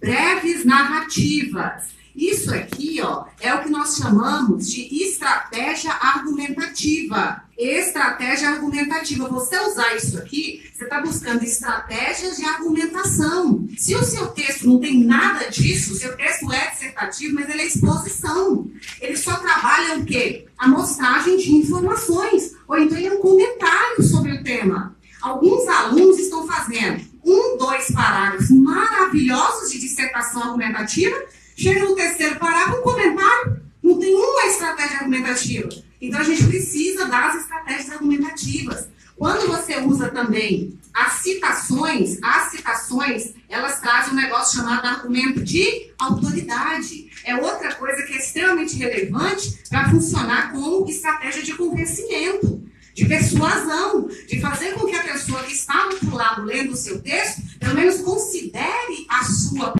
breves narrativas. Isso aqui, ó, é o que nós chamamos de estratégia argumentativa. Estratégia argumentativa. Você usar isso aqui, você está buscando estratégias de argumentação. Se o seu texto não tem nada disso, o seu texto é dissertativo, mas ele é exposição. Ele só trabalha o quê? A mostragem de informações. Ou então ele é um comentário sobre o tema. Alguns alunos estão fazendo um, dois parágrafos maravilhosos de dissertação argumentativa Chega no terceiro parágrafo, um comentário, não tem uma estratégia argumentativa. Então a gente precisa das estratégias argumentativas. Quando você usa também as citações, as citações, elas trazem um negócio chamado argumento de autoridade. É outra coisa que é extremamente relevante para funcionar como estratégia de convencimento, de persuasão, de fazer com que a pessoa que está do outro lado lendo o seu texto, pelo menos considere sua